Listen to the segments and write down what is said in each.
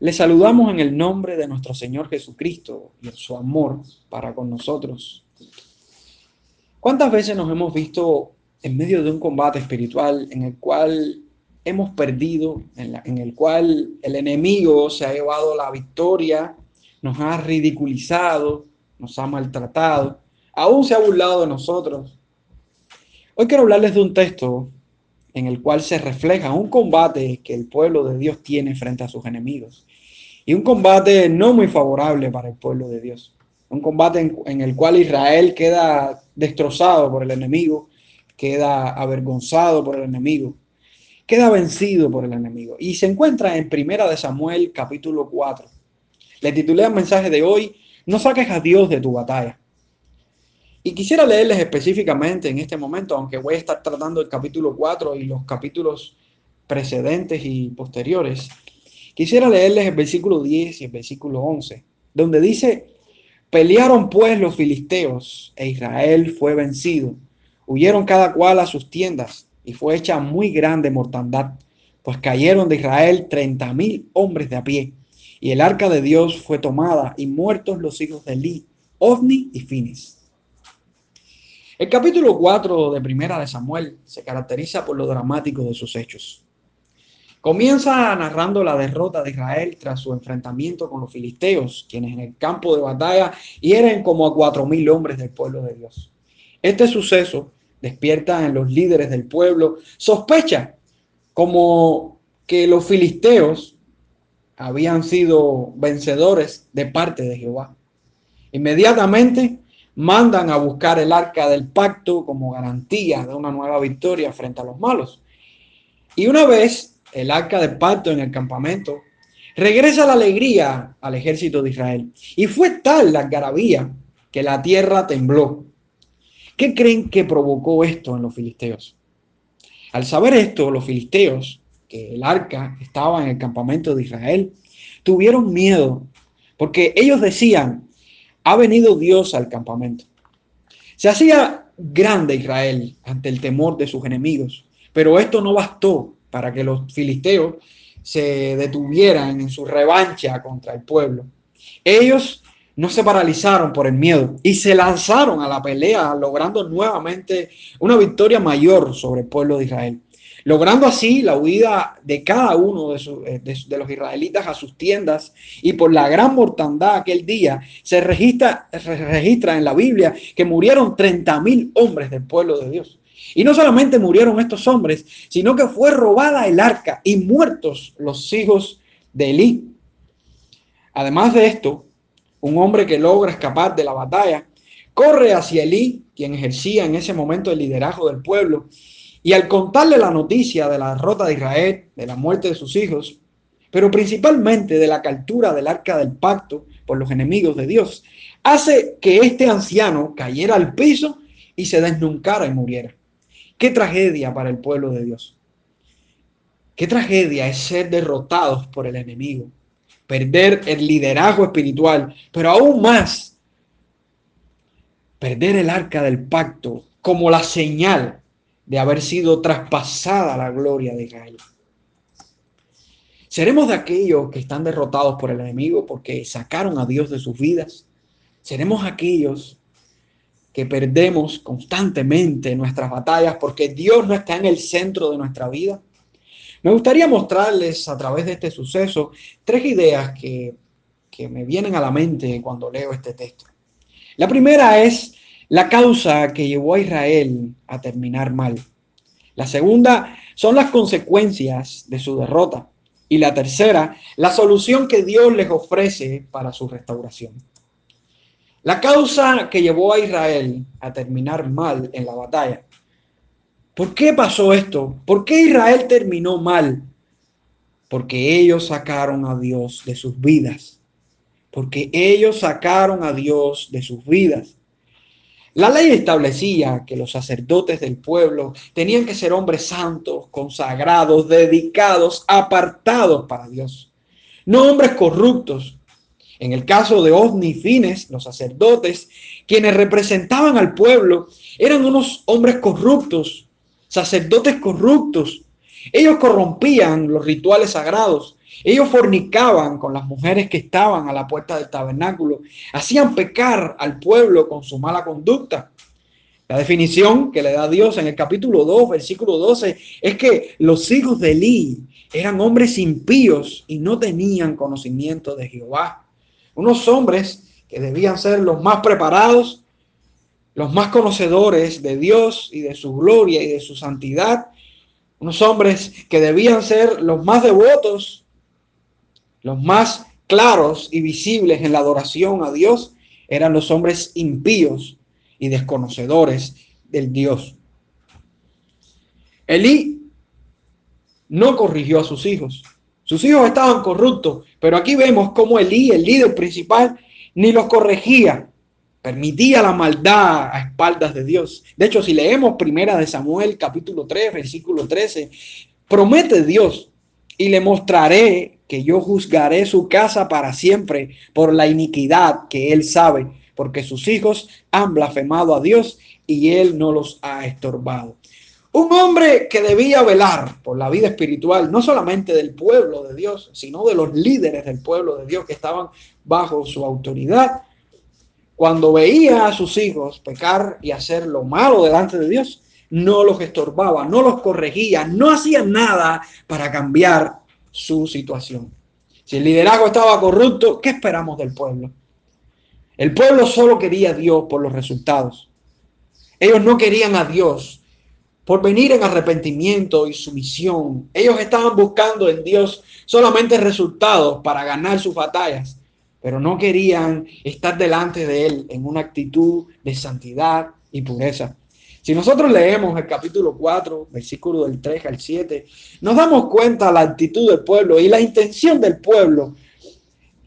Le saludamos en el nombre de nuestro Señor Jesucristo y en su amor para con nosotros. ¿Cuántas veces nos hemos visto en medio de un combate espiritual en el cual hemos perdido, en, el cual el enemigo se ha llevado la victoria, nos ha ridiculizado, nos ha maltratado, aún se ha burlado de nosotros? Hoy quiero hablarles de un texto en el cual se refleja un combate que el pueblo de Dios tiene frente a sus enemigos. Y un combate no muy favorable para el pueblo de Dios. Un combate en, el cual Israel queda destrozado por el enemigo, queda avergonzado por el enemigo, queda vencido por el enemigo. Y se encuentra en Primera de Samuel capítulo 4. Le titulé el mensaje de hoy, no saques a Dios de tu batalla. Y quisiera leerles específicamente en este momento, aunque voy a estar tratando el capítulo 4 y los capítulos precedentes y posteriores, quisiera leerles el versículo 10 y el versículo 11, donde dice, pelearon pues los filisteos e Israel fue vencido. Huyeron cada cual a sus tiendas y fue hecha muy grande mortandad, pues cayeron de Israel treinta mil hombres de a pie. Y el arca de Dios fue tomada y muertos los hijos de Eli, Ovni y Finis. El capítulo 4 de Primera de Samuel se caracteriza por lo dramático de sus hechos. Comienza narrando la derrota de Israel tras su enfrentamiento con los filisteos, quienes en el campo de batalla hieren como a cuatro mil hombres del pueblo de Dios. Este suceso despierta en los líderes del pueblo sospecha como que los filisteos habían sido vencedores de parte de Jehová. Inmediatamente mandan a buscar el arca del pacto como garantía de una nueva victoria frente a los malos. Y una vez el arca del pacto en el campamento, regresa la alegría al ejército de Israel. Y fue tal la algarabía que la tierra tembló. ¿Qué creen que provocó esto en los filisteos? Al saber esto, los filisteos, que el arca estaba en el campamento de Israel, tuvieron miedo, porque ellos decían, ha venido Dios al campamento. Se hacía grande Israel ante el temor de sus enemigos, pero esto no bastó para que los filisteos se detuvieran en su revancha contra el pueblo. Ellos no se paralizaron por el miedo y se lanzaron a la pelea, logrando nuevamente una victoria mayor sobre el pueblo de Israel logrando así la huida de cada uno eh, de, los israelitas a sus tiendas y por la gran mortandad aquel día se registra, se registra en la Biblia que murieron 30 mil hombres del pueblo de Dios. Y no solamente murieron estos hombres, sino que fue robada el arca y muertos los hijos de Elí. Además de esto, un hombre que logra escapar de la batalla corre hacia Elí, quien ejercía en ese momento el liderazgo del pueblo, y al contarle la noticia de la derrota de Israel, de la muerte de sus hijos, pero principalmente de la captura del arca del pacto por los enemigos de Dios, hace que este anciano cayera al piso y se desnuncara y muriera. Qué tragedia para el pueblo de Dios. Qué tragedia es ser derrotados por el enemigo, perder el liderazgo espiritual, pero aún más, perder el arca del pacto como la señal de haber sido traspasada la gloria de Israel. ¿Seremos de aquellos que están derrotados por el enemigo porque sacaron a Dios de sus vidas? ¿Seremos aquellos que perdemos constantemente nuestras batallas porque Dios no está en el centro de nuestra vida? Me gustaría mostrarles a través de este suceso tres ideas que, que me vienen a la mente cuando leo este texto. La primera es la causa que llevó a Israel a terminar mal. La segunda son las consecuencias de su derrota. Y la tercera, la solución que Dios les ofrece para su restauración. La causa que llevó a Israel a terminar mal en la batalla. ¿Por qué pasó esto? ¿Por qué Israel terminó mal? Porque ellos sacaron a Dios de sus vidas. Porque ellos sacaron a Dios de sus vidas. La ley establecía que los sacerdotes del pueblo tenían que ser hombres santos, consagrados, dedicados, apartados para Dios, no hombres corruptos. En el caso de Osni y Fines, los sacerdotes, quienes representaban al pueblo, eran unos hombres corruptos, sacerdotes corruptos. Ellos corrompían los rituales sagrados Ellos fornicaban con las mujeres que estaban a la puerta del tabernáculo, hacían pecar al pueblo con su mala conducta. La definición que le da Dios en el capítulo 2, versículo 12, es que los hijos de Elí eran hombres impíos y no tenían conocimiento de Jehová. Unos hombres que debían ser los más preparados, los más conocedores de Dios y de su gloria y de su santidad. Unos hombres que debían ser los más devotos, los más claros y visibles en la adoración a Dios, eran los hombres impíos y desconocedores del Dios. Elí no corrigió a sus hijos. Sus hijos estaban corruptos, pero aquí vemos cómo Elí, el líder principal, ni los corregía, permitía la maldad a espaldas de Dios. De hecho, si leemos primera de Samuel capítulo 3, versículo 13, promete Dios y le mostraré que yo juzgaré su casa para siempre por la iniquidad que él sabe porque sus hijos han blasfemado a Dios y Él no los ha estorbado. Un hombre que debía velar por la vida espiritual, no solamente del pueblo de Dios, sino de los líderes del pueblo de Dios que estaban bajo su autoridad, cuando veía a sus hijos pecar y hacer lo malo delante de Dios, no los estorbaba, no los corregía, no hacía nada para cambiar su situación. Si el liderazgo estaba corrupto, ¿qué esperamos del pueblo? El pueblo solo quería a Dios por los resultados. Ellos no querían a Dios por venir en arrepentimiento y sumisión. Ellos estaban buscando en Dios solamente resultados para ganar sus batallas, pero no querían estar delante de Él en una actitud de santidad y pureza. Si nosotros leemos el capítulo 4, versículo del 3 al 7, nos damos cuenta la actitud del pueblo y la intención del pueblo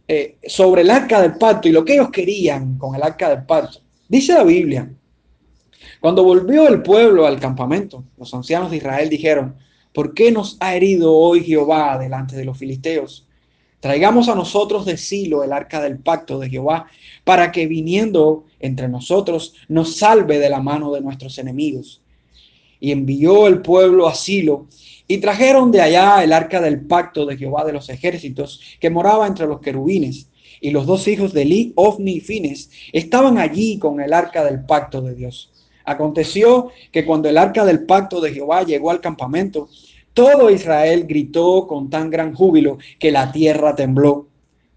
eh, sobre el arca del pacto y lo que ellos querían con el arca del pacto. Dice la Biblia, cuando volvió el pueblo al campamento, los ancianos de Israel dijeron, ¿por qué nos ha herido hoy Jehová delante de los filisteos? Traigamos a nosotros de Silo el arca del pacto de Jehová, para que viniendo entre nosotros nos salve de la mano de nuestros enemigos. Y envió el pueblo a Silo y trajeron de allá el arca del pacto de Jehová de los ejércitos, que moraba entre los querubines. Y los dos hijos de Eli, Ofni y Fines, estaban allí con el arca del pacto de Dios. Aconteció que cuando el arca del pacto de Jehová llegó al campamento, todo Israel gritó con tan gran júbilo que la tierra tembló.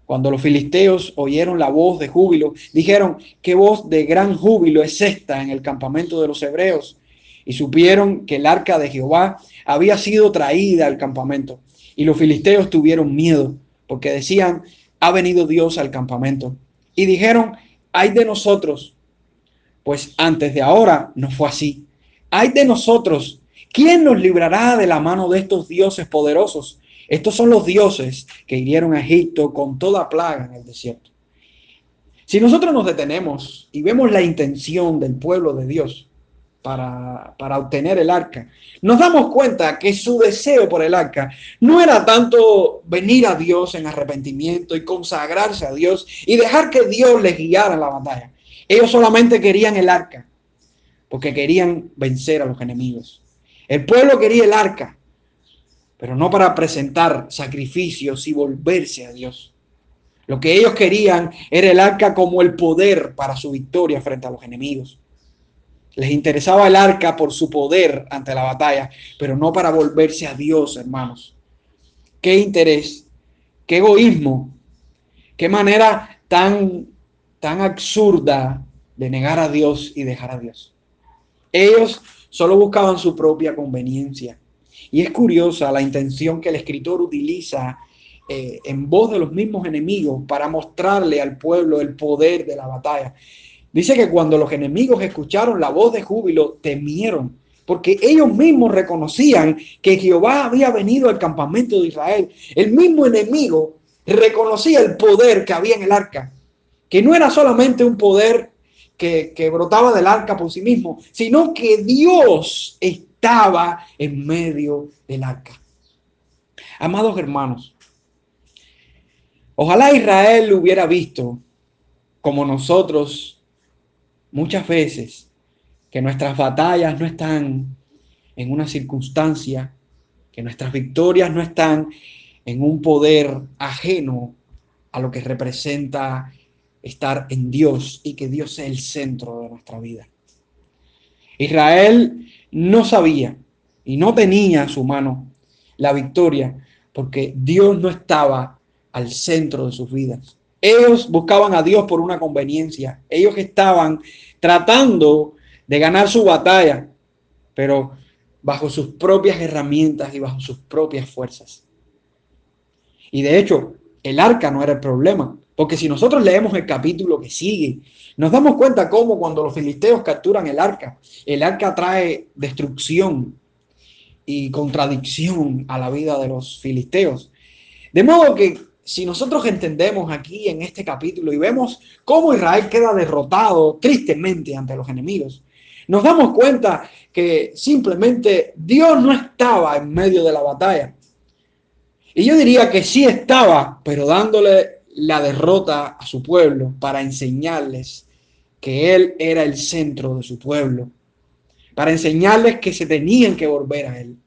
Cuando los filisteos oyeron la voz de júbilo, dijeron, ¿qué voz de gran júbilo es esta en el campamento de los hebreos? Y supieron que el arca de Jehová había sido traída al campamento. Y los filisteos tuvieron miedo, porque decían, ha venido Dios al campamento. Y dijeron, hay de nosotros, pues antes de ahora no fue así. Hay de nosotros, ¿quién nos librará de la mano de estos dioses poderosos? Estos son los dioses que hirieron a Egipto con toda plaga en el desierto. Si nosotros nos detenemos y vemos la intención del pueblo de Dios, para, obtener el arca, nos damos cuenta que su deseo por el arca no era tanto venir a Dios en arrepentimiento y consagrarse a Dios y dejar que Dios les guiara en la batalla. Ellos solamente querían el arca porque querían vencer a los enemigos. El pueblo quería el arca, pero no para presentar sacrificios y volverse a Dios. Lo que ellos querían era el arca como el poder para su victoria frente a los enemigos. Les interesaba el arca por su poder ante la batalla, pero no para volverse a Dios, hermanos. Qué interés, qué egoísmo, qué manera tan, tan absurda de negar a Dios y dejar a Dios. Ellos solo buscaban su propia conveniencia. Y es curiosa la intención que el escritor utiliza eh, en voz de los mismos enemigos para mostrarle al pueblo el poder de la batalla. Dice que cuando los enemigos escucharon la voz de júbilo, temieron, porque ellos mismos reconocían que Jehová había venido al campamento de Israel. El mismo enemigo reconocía el poder que había en el arca, que no era solamente un poder que, que brotaba del arca por sí mismo, sino que Dios estaba en medio del arca. Amados hermanos, ojalá Israel hubiera visto como nosotros muchas veces que nuestras batallas no están en una circunstancia, que nuestras victorias no están en un poder ajeno a lo que representa estar en Dios y que Dios sea el centro de nuestra vida. Israel no sabía y no tenía a su mano la victoria porque Dios no estaba al centro de sus vidas. Ellos buscaban a Dios por una conveniencia. Ellos estaban tratando de ganar su batalla, pero bajo sus propias herramientas y bajo sus propias fuerzas. Y de hecho, el arca no era el problema, porque si nosotros leemos el capítulo que sigue, nos damos cuenta cómo cuando los filisteos capturan el arca, el arca trae destrucción y contradicción a la vida de los filisteos. De modo que si nosotros entendemos aquí en este capítulo y vemos cómo Israel queda derrotado tristemente ante los enemigos, nos damos cuenta que simplemente Dios no estaba en medio de la batalla. Y yo diría que sí estaba, pero dándole la derrota a su pueblo para enseñarles que Él era el centro de su pueblo, para enseñarles que se tenían que volver a Él,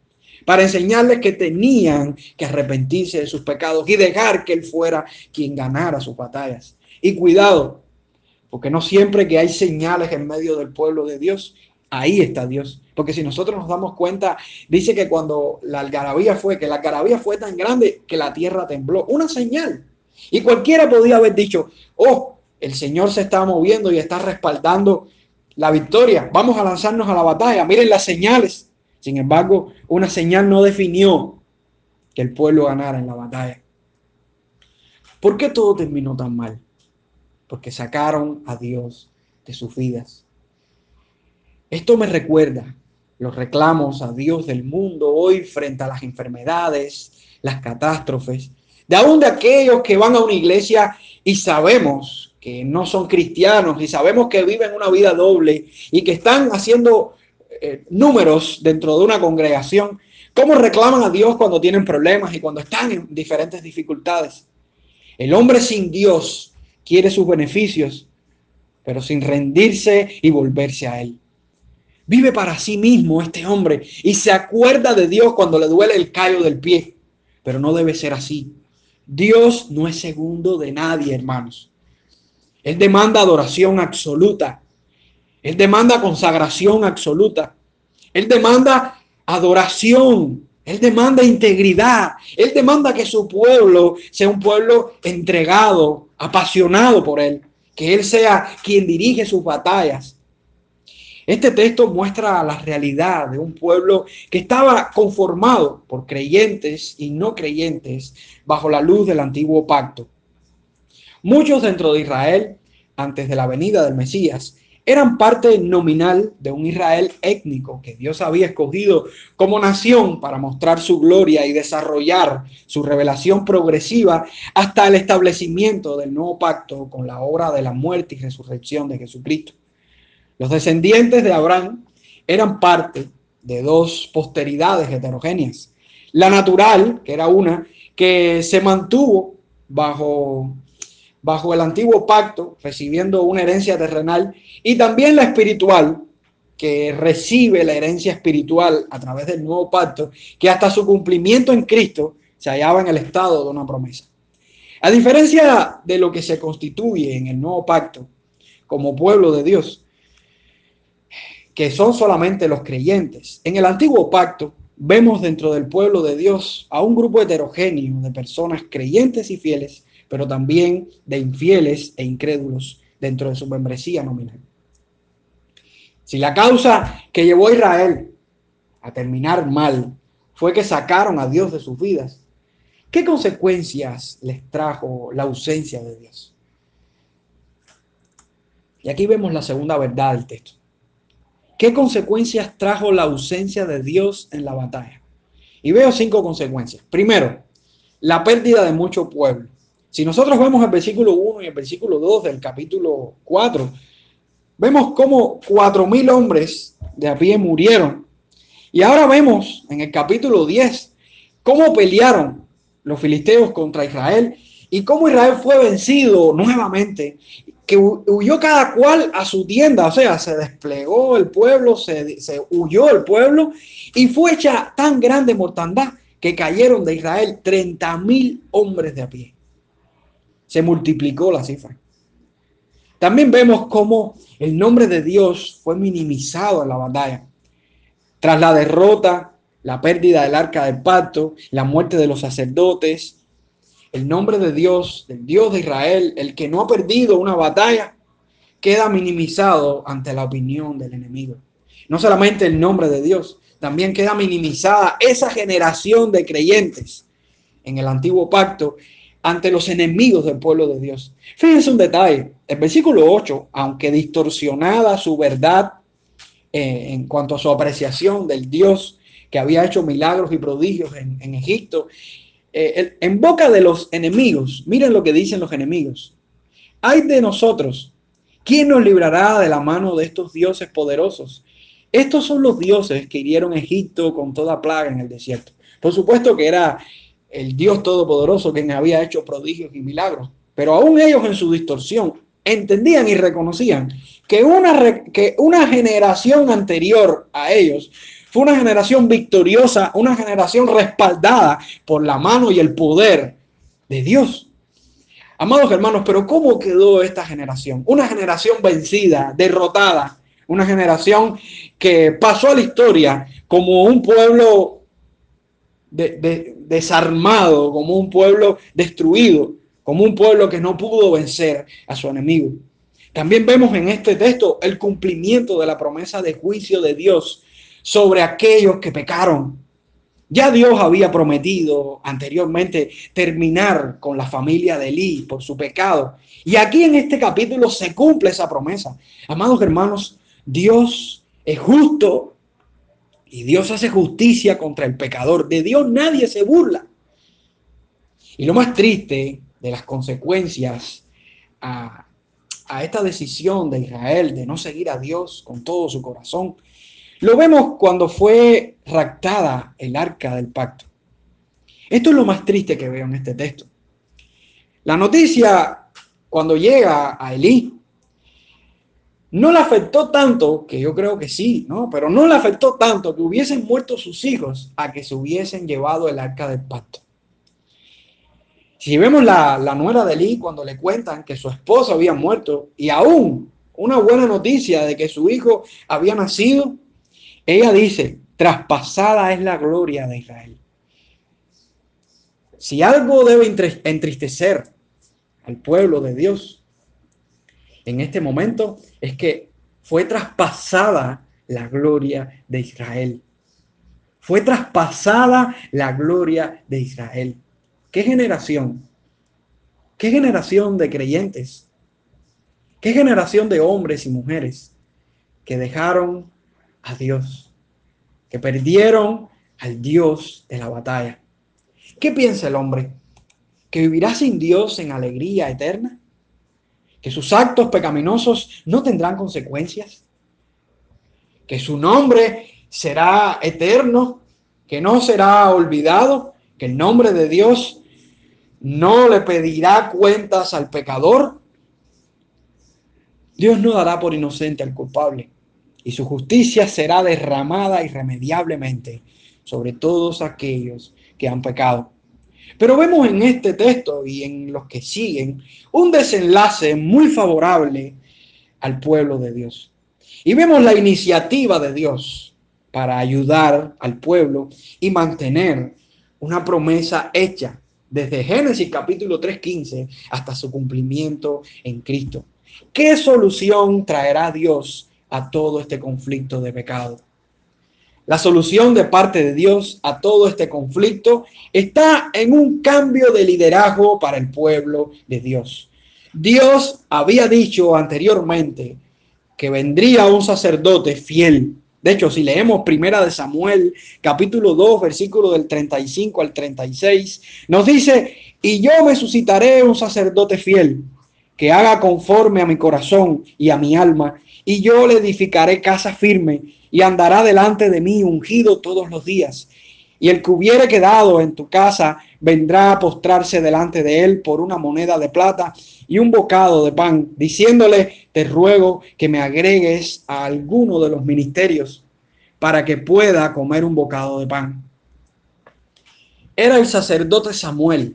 para enseñarles que tenían que arrepentirse de sus pecados y dejar que Él fuera quien ganara sus batallas. Y cuidado, porque no siempre que hay señales en medio del pueblo de Dios, ahí está Dios. Porque si nosotros nos damos cuenta, dice que cuando la algarabía fue, que la algarabía fue tan grande que la tierra tembló. Una señal. Y cualquiera podía haber dicho, oh, el Señor se está moviendo y está respaldando la victoria. Vamos a lanzarnos a la batalla. Miren las señales. Sin embargo, una señal no definió que el pueblo ganara en la batalla. ¿Por qué todo terminó tan mal? Porque sacaron a Dios de sus vidas. Esto me recuerda los reclamos a Dios del mundo hoy frente a las enfermedades, las catástrofes, de aún de aquellos que van a una iglesia y sabemos que no son cristianos y sabemos que viven una vida doble y que están haciendo eh, números dentro de una congregación, ¿cómo reclaman a Dios cuando tienen problemas y cuando están en diferentes dificultades? El hombre sin Dios quiere sus beneficios, pero sin rendirse y volverse a Él. Vive para sí mismo este hombre y se acuerda de Dios cuando le duele el callo del pie. Pero no debe ser así. Dios no es segundo de nadie, hermanos. Él demanda adoración absoluta. Él demanda consagración absoluta. Él demanda adoración. Él demanda integridad. Él demanda que su pueblo sea un pueblo entregado, apasionado por Él. Que Él sea quien dirige sus batallas. Este texto muestra la realidad de un pueblo que estaba conformado por creyentes y no creyentes bajo la luz del antiguo pacto. Muchos dentro de Israel, antes de la venida del Mesías, eran parte nominal de un Israel étnico que Dios había escogido como nación para mostrar su gloria y desarrollar su revelación progresiva hasta el establecimiento del nuevo pacto con la obra de la muerte y resurrección de Jesucristo. Los descendientes de Abraham eran parte de dos posteridades heterogéneas. La natural, que era una, que se mantuvo bajo, bajo el antiguo pacto, recibiendo una herencia terrenal, y también la espiritual, que recibe la herencia espiritual a través del nuevo pacto, que hasta su cumplimiento en Cristo se hallaba en el estado de una promesa. A diferencia de lo que se constituye en el nuevo pacto como pueblo de Dios, que son solamente los creyentes. En el antiguo pacto vemos dentro del pueblo de Dios a un grupo heterogéneo de personas creyentes y fieles, pero también de infieles e incrédulos dentro de su membresía nominal. Si la causa que llevó a Israel a terminar mal fue que sacaron a Dios de sus vidas, ¿qué consecuencias les trajo la ausencia de Dios? Y aquí vemos la segunda verdad del texto. ¿Qué consecuencias trajo la ausencia de Dios en la batalla? Y veo cinco consecuencias. Primero, la pérdida de mucho pueblo. Si nosotros vemos el versículo 1 y el versículo 2 del capítulo 4, vemos cómo cuatro mil hombres de a pie murieron. Y ahora vemos en el capítulo 10 cómo pelearon los filisteos contra Israel y cómo Israel fue vencido nuevamente que huyó cada cual a su tienda, o sea, se desplegó el pueblo, se, huyó el pueblo y fue hecha tan grande mortandad que cayeron de Israel 30 mil hombres de a pie. Se multiplicó la cifra. También vemos cómo el nombre de Dios fue minimizado en la batalla. Tras la derrota, la pérdida del arca del pacto, la muerte de los sacerdotes, el nombre de Dios, del Dios de Israel, el que no ha perdido una batalla, queda minimizado ante la opinión del enemigo. No solamente el nombre de Dios, también queda minimizada esa generación de creyentes en el antiguo pacto ante los enemigos del pueblo de Dios. Fíjense un detalle, el versículo 8, aunque distorsionada su verdad eh, en cuanto a su apreciación del Dios que había hecho milagros y prodigios en, Egipto, eh, en boca de los enemigos, miren lo que dicen los enemigos, hay de nosotros, ¿quién nos librará de la mano de estos dioses poderosos? Estos son los dioses que hirieron Egipto con toda plaga en el desierto. Por supuesto que era el Dios Todopoderoso quien había hecho prodigios y milagros, pero aún ellos en su distorsión entendían y reconocían que una, que una generación anterior a ellos fue una generación victoriosa, una generación respaldada por la mano y el poder de Dios. Amados hermanos, pero ¿cómo quedó esta generación? Una generación vencida, derrotada, una generación que pasó a la historia como un pueblo desarmado, como un pueblo destruido, como un pueblo que no pudo vencer a su enemigo. También vemos en este texto el cumplimiento de la promesa de juicio de Dios sobre aquellos que pecaron. Ya Dios había prometido anteriormente terminar con la familia de Elí por su pecado. Y aquí en este capítulo se cumple esa promesa. Amados hermanos, Dios es justo y Dios hace justicia contra el pecador. De Dios nadie se burla. Y lo más triste de las consecuencias a, a esta decisión de Israel de no seguir a Dios con todo su corazón, lo vemos cuando fue raptada el arca del pacto. Esto es lo más triste que veo en este texto. La noticia, cuando llega a Elí, no le afectó tanto, que yo creo que sí, ¿no? Pero no le afectó tanto que hubiesen muerto sus hijos a que se hubiesen llevado el arca del pacto. Si vemos la, la nuera de Lee cuando le cuentan que su esposo había muerto y aún una buena noticia de que su hijo había nacido, ella dice, traspasada es la gloria de Israel. Si algo debe entristecer al pueblo de Dios, en este momento es que fue traspasada la gloria de Israel. Fue traspasada la gloria de Israel. ¿Qué generación? ¿Qué generación de creyentes? ¿Qué generación de hombres y mujeres que dejaron a Dios? Que perdieron al Dios de la batalla. ¿Qué piensa el hombre? ¿Que vivirá sin Dios en alegría eterna? que sus actos pecaminosos no tendrán consecuencias, que su nombre será eterno, que no será olvidado, que el nombre de Dios no le pedirá cuentas al pecador. Dios no dará por inocente al culpable y su justicia será derramada irremediablemente sobre todos aquellos que han pecado. Pero vemos en este texto y en los que siguen un desenlace muy favorable al pueblo de Dios. Y vemos la iniciativa de Dios para ayudar al pueblo y mantener una promesa hecha desde Génesis capítulo 3.15 hasta su cumplimiento en Cristo. ¿Qué solución traerá Dios a todo este conflicto de pecado? La solución de parte de Dios a todo este conflicto está en un cambio de liderazgo para el pueblo de Dios. Dios había dicho anteriormente que vendría un sacerdote fiel. De hecho, si leemos Primera de Samuel, capítulo 2, versículo del 35 al 36, nos dice, y yo me suscitaré un sacerdote fiel que haga conforme a mi corazón y a mi alma, y yo le edificaré casa firme y andará delante de mí ungido todos los días. Y el que hubiere quedado en tu casa vendrá a postrarse delante de él por una moneda de plata y un bocado de pan, diciéndole, te ruego que me agregues a alguno de los ministerios para que pueda comer un bocado de pan. era el sacerdote Samuel,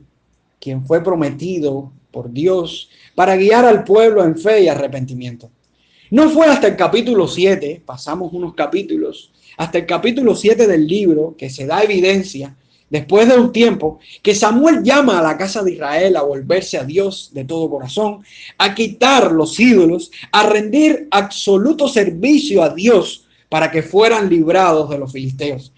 quien fue prometido por Dios para guiar al pueblo en fe y arrepentimiento. No fue hasta el capítulo 7, pasamos unos capítulos, hasta el capítulo 7 del libro que se da evidencia, después de un tiempo, que Samuel llama a la casa de Israel a volverse a Dios de todo corazón, a quitar los ídolos, a rendir absoluto servicio a Dios para que fueran librados de los filisteos.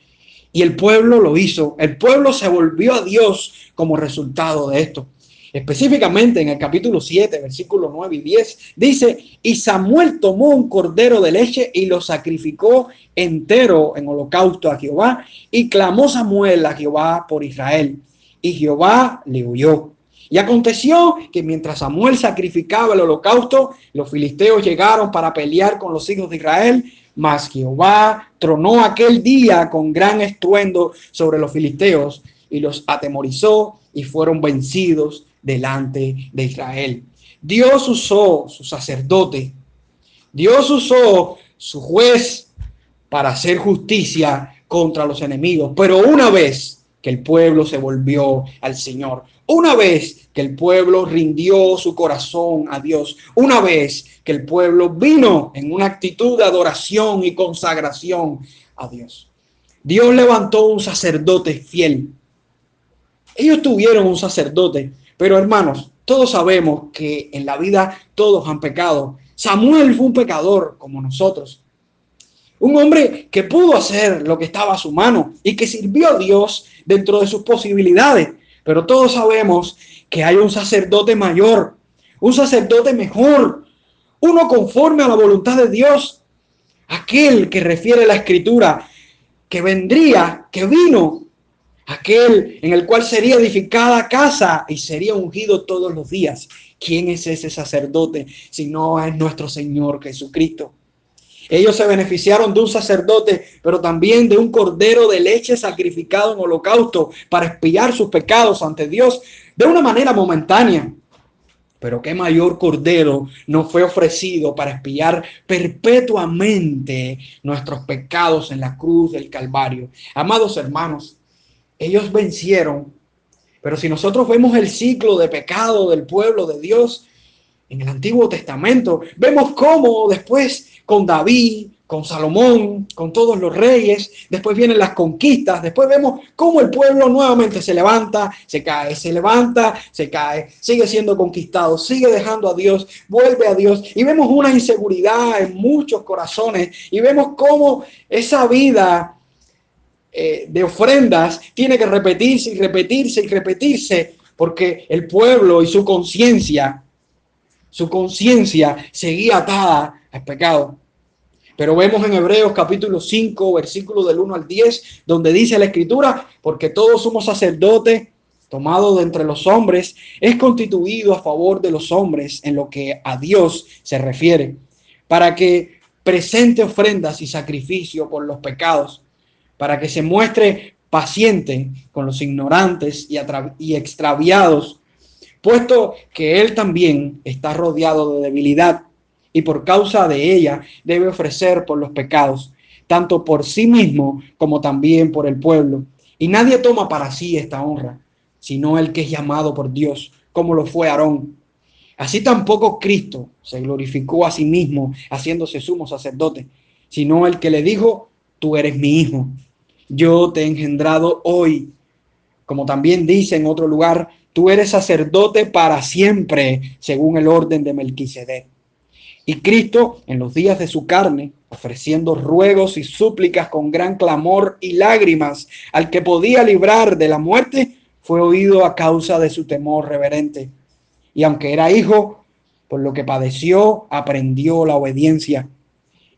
Y el pueblo lo hizo, el pueblo se volvió a Dios como resultado de esto. Específicamente en el capítulo 7, versículos 9 y 10, dice, y Samuel tomó un cordero de leche y lo sacrificó entero en holocausto a Jehová, y clamó Samuel a Jehová por Israel, y Jehová le huyó. Y aconteció que mientras Samuel sacrificaba el holocausto, los filisteos llegaron para pelear con los hijos de Israel, mas Jehová tronó aquel día con gran estruendo sobre los filisteos y los atemorizó y fueron vencidos delante de Israel. Dios usó su sacerdote, Dios usó su juez para hacer justicia contra los enemigos, pero una vez que el pueblo se volvió al Señor, una vez que el pueblo rindió su corazón a Dios, una vez que el pueblo vino en una actitud de adoración y consagración a Dios. Dios levantó un sacerdote fiel. Ellos tuvieron un sacerdote pero hermanos, todos sabemos que en la vida todos han pecado. Samuel fue un pecador como nosotros. Un hombre que pudo hacer lo que estaba a su mano y que sirvió a Dios dentro de sus posibilidades. Pero todos sabemos que hay un sacerdote mayor, un sacerdote mejor, uno conforme a la voluntad de Dios, aquel que refiere la escritura, que vendría, que vino aquel en el cual sería edificada casa y sería ungido todos los días. ¿Quién es ese sacerdote si no es nuestro Señor Jesucristo? Ellos se beneficiaron de un sacerdote, pero también de un cordero de leche sacrificado en holocausto para espiar sus pecados ante Dios de una manera momentánea. Pero qué mayor cordero no fue ofrecido para espiar perpetuamente nuestros pecados en la cruz del Calvario. Amados hermanos, ellos vencieron. Pero si nosotros vemos el ciclo de pecado del pueblo de Dios en el Antiguo Testamento, vemos cómo después con David, con Salomón, con todos los reyes, después vienen las conquistas, después vemos cómo el pueblo nuevamente se levanta, se cae, se levanta, se cae, sigue siendo conquistado, sigue dejando a Dios, vuelve a Dios y vemos una inseguridad en muchos corazones y vemos cómo esa vida eh, de ofrendas tiene que repetirse y repetirse y repetirse porque el pueblo y su conciencia, su conciencia seguía atada al pecado. Pero vemos en Hebreos capítulo 5, versículo del 1 al 10, donde dice la escritura, porque todos somos sacerdotes tomado de entre los hombres, es constituido a favor de los hombres en lo que a Dios se refiere, para que presente ofrendas y sacrificio por los pecados para que se muestre paciente con los ignorantes y, extraviados, puesto que él también está rodeado de debilidad y por causa de ella debe ofrecer por los pecados, tanto por sí mismo como también por el pueblo. Y nadie toma para sí esta honra, sino el que es llamado por Dios, como lo fue Aarón. Así tampoco Cristo se glorificó a sí mismo haciéndose sumo sacerdote, sino el que le dijo, tú eres mi hijo, yo te he engendrado hoy. Como también dice en otro lugar, tú eres sacerdote para siempre, según el orden de Melquisedec. Y Cristo, en los días de su carne, ofreciendo ruegos y súplicas con gran clamor y lágrimas al que podía librar de la muerte, fue oído a causa de su temor reverente. Y aunque era hijo, por lo que padeció, aprendió la obediencia.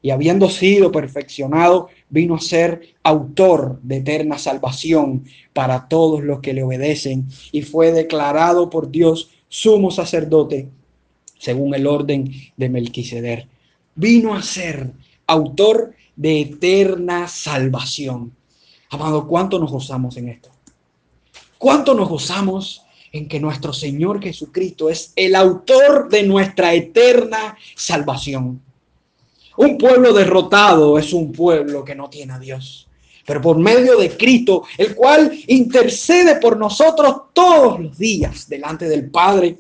Y habiendo sido perfeccionado, vino a ser autor de eterna salvación para todos los que le obedecen y fue declarado por Dios sumo sacerdote según el orden de Melquisedec. Vino a ser autor de eterna salvación. Amado, ¿cuánto nos gozamos en esto? ¿Cuánto nos gozamos en que nuestro Señor Jesucristo es el autor de nuestra eterna salvación? Un pueblo derrotado es un pueblo que no tiene a Dios. pero por medio de Cristo, el cual intercede por nosotros todos los días delante del Padre,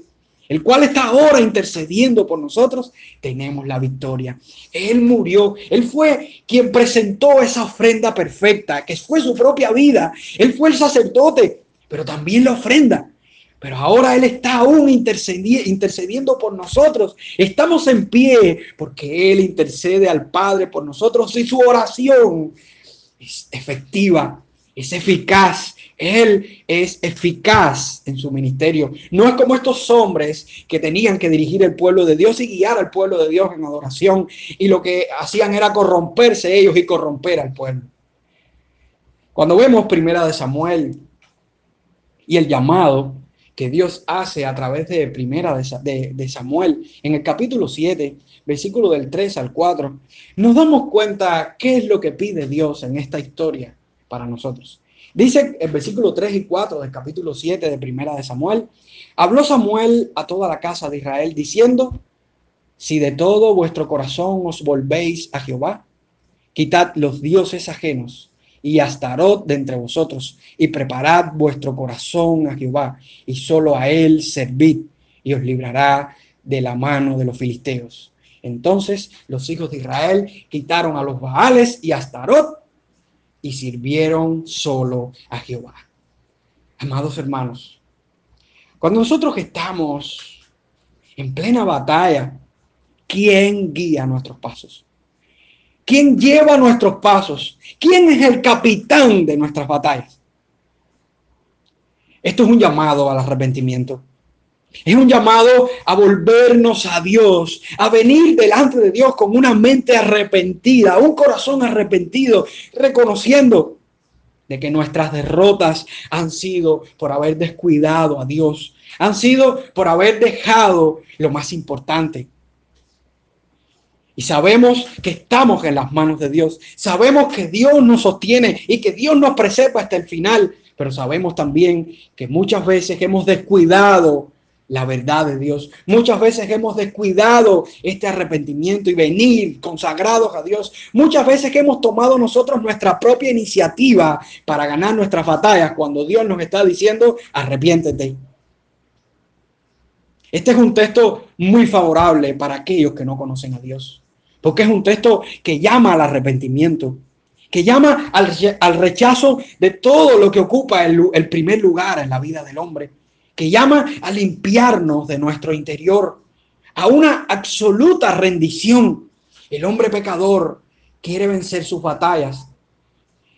el cual está ahora intercediendo por nosotros, tenemos la victoria. Él murió, Él fue quien presentó esa ofrenda perfecta, que fue su propia vida. Él fue el sacerdote, pero también la ofrenda. Pero ahora Él está aún intercediendo por nosotros. Estamos en pie porque Él intercede al Padre por nosotros y su oración es efectiva, es eficaz. Él es eficaz en su ministerio. No es como estos hombres que tenían que dirigir el pueblo de Dios y guiar al pueblo de Dios en adoración. Y lo que hacían era corromperse ellos y corromper al pueblo. Cuando vemos primera de Samuel y el llamado que Dios hace a través de primera de, Samuel en el capítulo 7, versículo del 3 al 4, nos damos cuenta qué es lo que pide Dios en esta historia para nosotros. Dice el versículo 3 y 4 del capítulo 7 de Primera de Samuel, habló Samuel a toda la casa de Israel diciendo, si de todo vuestro corazón os volvéis a Jehová, quitad los dioses ajenos y Astarot de entre vosotros y preparad vuestro corazón a Jehová y solo a él servid y os librará de la mano de los filisteos. Entonces los hijos de Israel quitaron a los Baales y Astarot y sirvieron solo a Jehová. Amados hermanos, cuando nosotros estamos en plena batalla, ¿quién guía nuestros pasos? ¿Quién lleva nuestros pasos? ¿Quién es el capitán de nuestras batallas? Esto es un llamado al arrepentimiento. Es un llamado a volvernos a Dios, a venir delante de Dios con una mente arrepentida, un corazón arrepentido, reconociendo de que nuestras derrotas han sido por haber descuidado a Dios, han sido por haber dejado lo más importante. Y sabemos que estamos en las manos de Dios, sabemos que Dios nos sostiene y que Dios nos preserva hasta el final, pero sabemos también que muchas veces hemos descuidado la verdad de Dios. Muchas veces hemos descuidado este arrepentimiento y venir consagrados a Dios. Muchas veces hemos tomado nosotros nuestra propia iniciativa para ganar nuestras batallas cuando Dios nos está diciendo, arrepiéntete. Este es un texto muy favorable para aquellos que no conocen a Dios, porque es un texto que llama al arrepentimiento, que llama al, rechazo de todo lo que ocupa el primer lugar en la vida del hombre que llama a limpiarnos de nuestro interior, a una absoluta rendición. El hombre pecador quiere vencer sus batallas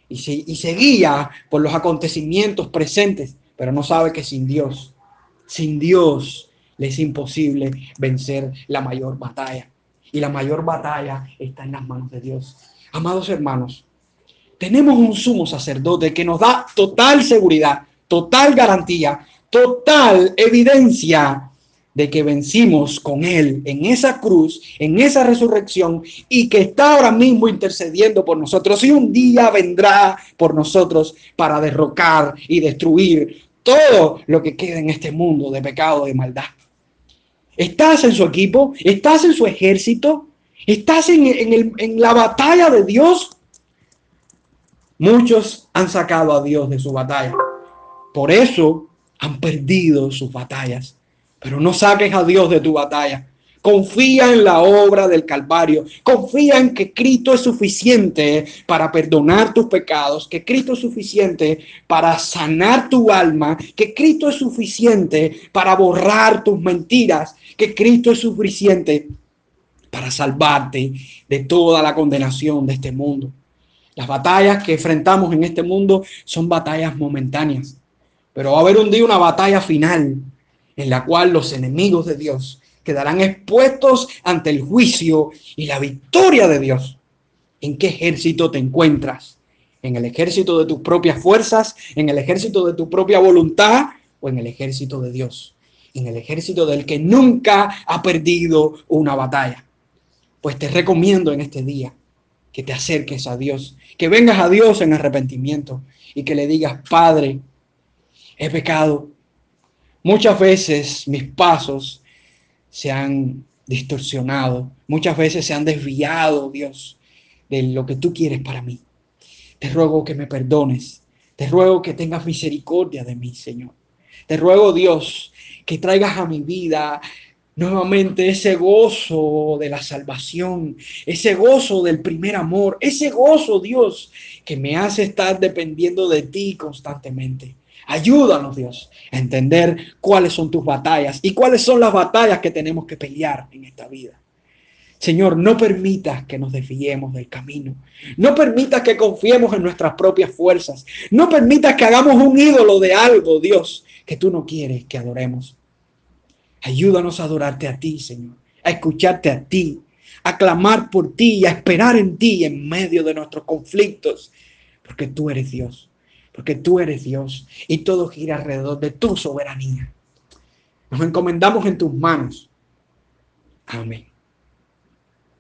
y se, guía por los acontecimientos presentes, pero no sabe que sin Dios, sin Dios, le es imposible vencer la mayor batalla. Y la mayor batalla está en las manos de Dios. Amados hermanos, tenemos un sumo sacerdote que nos da total seguridad, total garantía total evidencia de que vencimos con Él en esa cruz, en esa resurrección y que está ahora mismo intercediendo por nosotros y un día vendrá por nosotros para derrocar y destruir todo lo que queda en este mundo de pecado, de maldad. ¿Estás en su equipo? ¿Estás en su ejército? ¿Estás en, en la batalla de Dios? Muchos han sacado a Dios de su batalla. Por eso han perdido sus batallas. Pero no saques a Dios de tu batalla. Confía en la obra del Calvario. Confía en que Cristo es suficiente para perdonar tus pecados, que Cristo es suficiente para sanar tu alma, que Cristo es suficiente para borrar tus mentiras, que Cristo es suficiente para salvarte de toda la condenación de este mundo. Las batallas que enfrentamos en este mundo son batallas momentáneas. Pero va a haber un día una batalla final en la cual los enemigos de Dios quedarán expuestos ante el juicio y la victoria de Dios. ¿En qué ejército te encuentras? ¿En el ejército de tus propias fuerzas? ¿En el ejército de tu propia voluntad? ¿O en el ejército de Dios? En el ejército del que nunca ha perdido una batalla. Pues te recomiendo en este día que te acerques a Dios, que vengas a Dios en arrepentimiento y que le digas, Padre, he pecado. Muchas veces mis pasos se han distorsionado, muchas veces se han desviado, Dios, de lo que tú quieres para mí. Te ruego que me perdones. Te ruego que tengas misericordia de mí, Señor. Te ruego, Dios, que traigas a mi vida nuevamente ese gozo de la salvación, ese gozo del primer amor, ese gozo, Dios, que me hace estar dependiendo de ti constantemente. Ayúdanos, Dios, a entender cuáles son tus batallas y cuáles son las batallas que tenemos que pelear en esta vida. Señor, no permitas que nos desviemos del camino. No permitas que confiemos en nuestras propias fuerzas. No permitas que hagamos un ídolo de algo, Dios, que tú no quieres que adoremos. Ayúdanos a adorarte a ti, Señor, a escucharte a ti, a clamar por ti y a esperar en ti en medio de nuestros conflictos, porque tú eres Dios, porque tú eres Dios y todo gira alrededor de tu soberanía. Nos encomendamos en tus manos. Amén.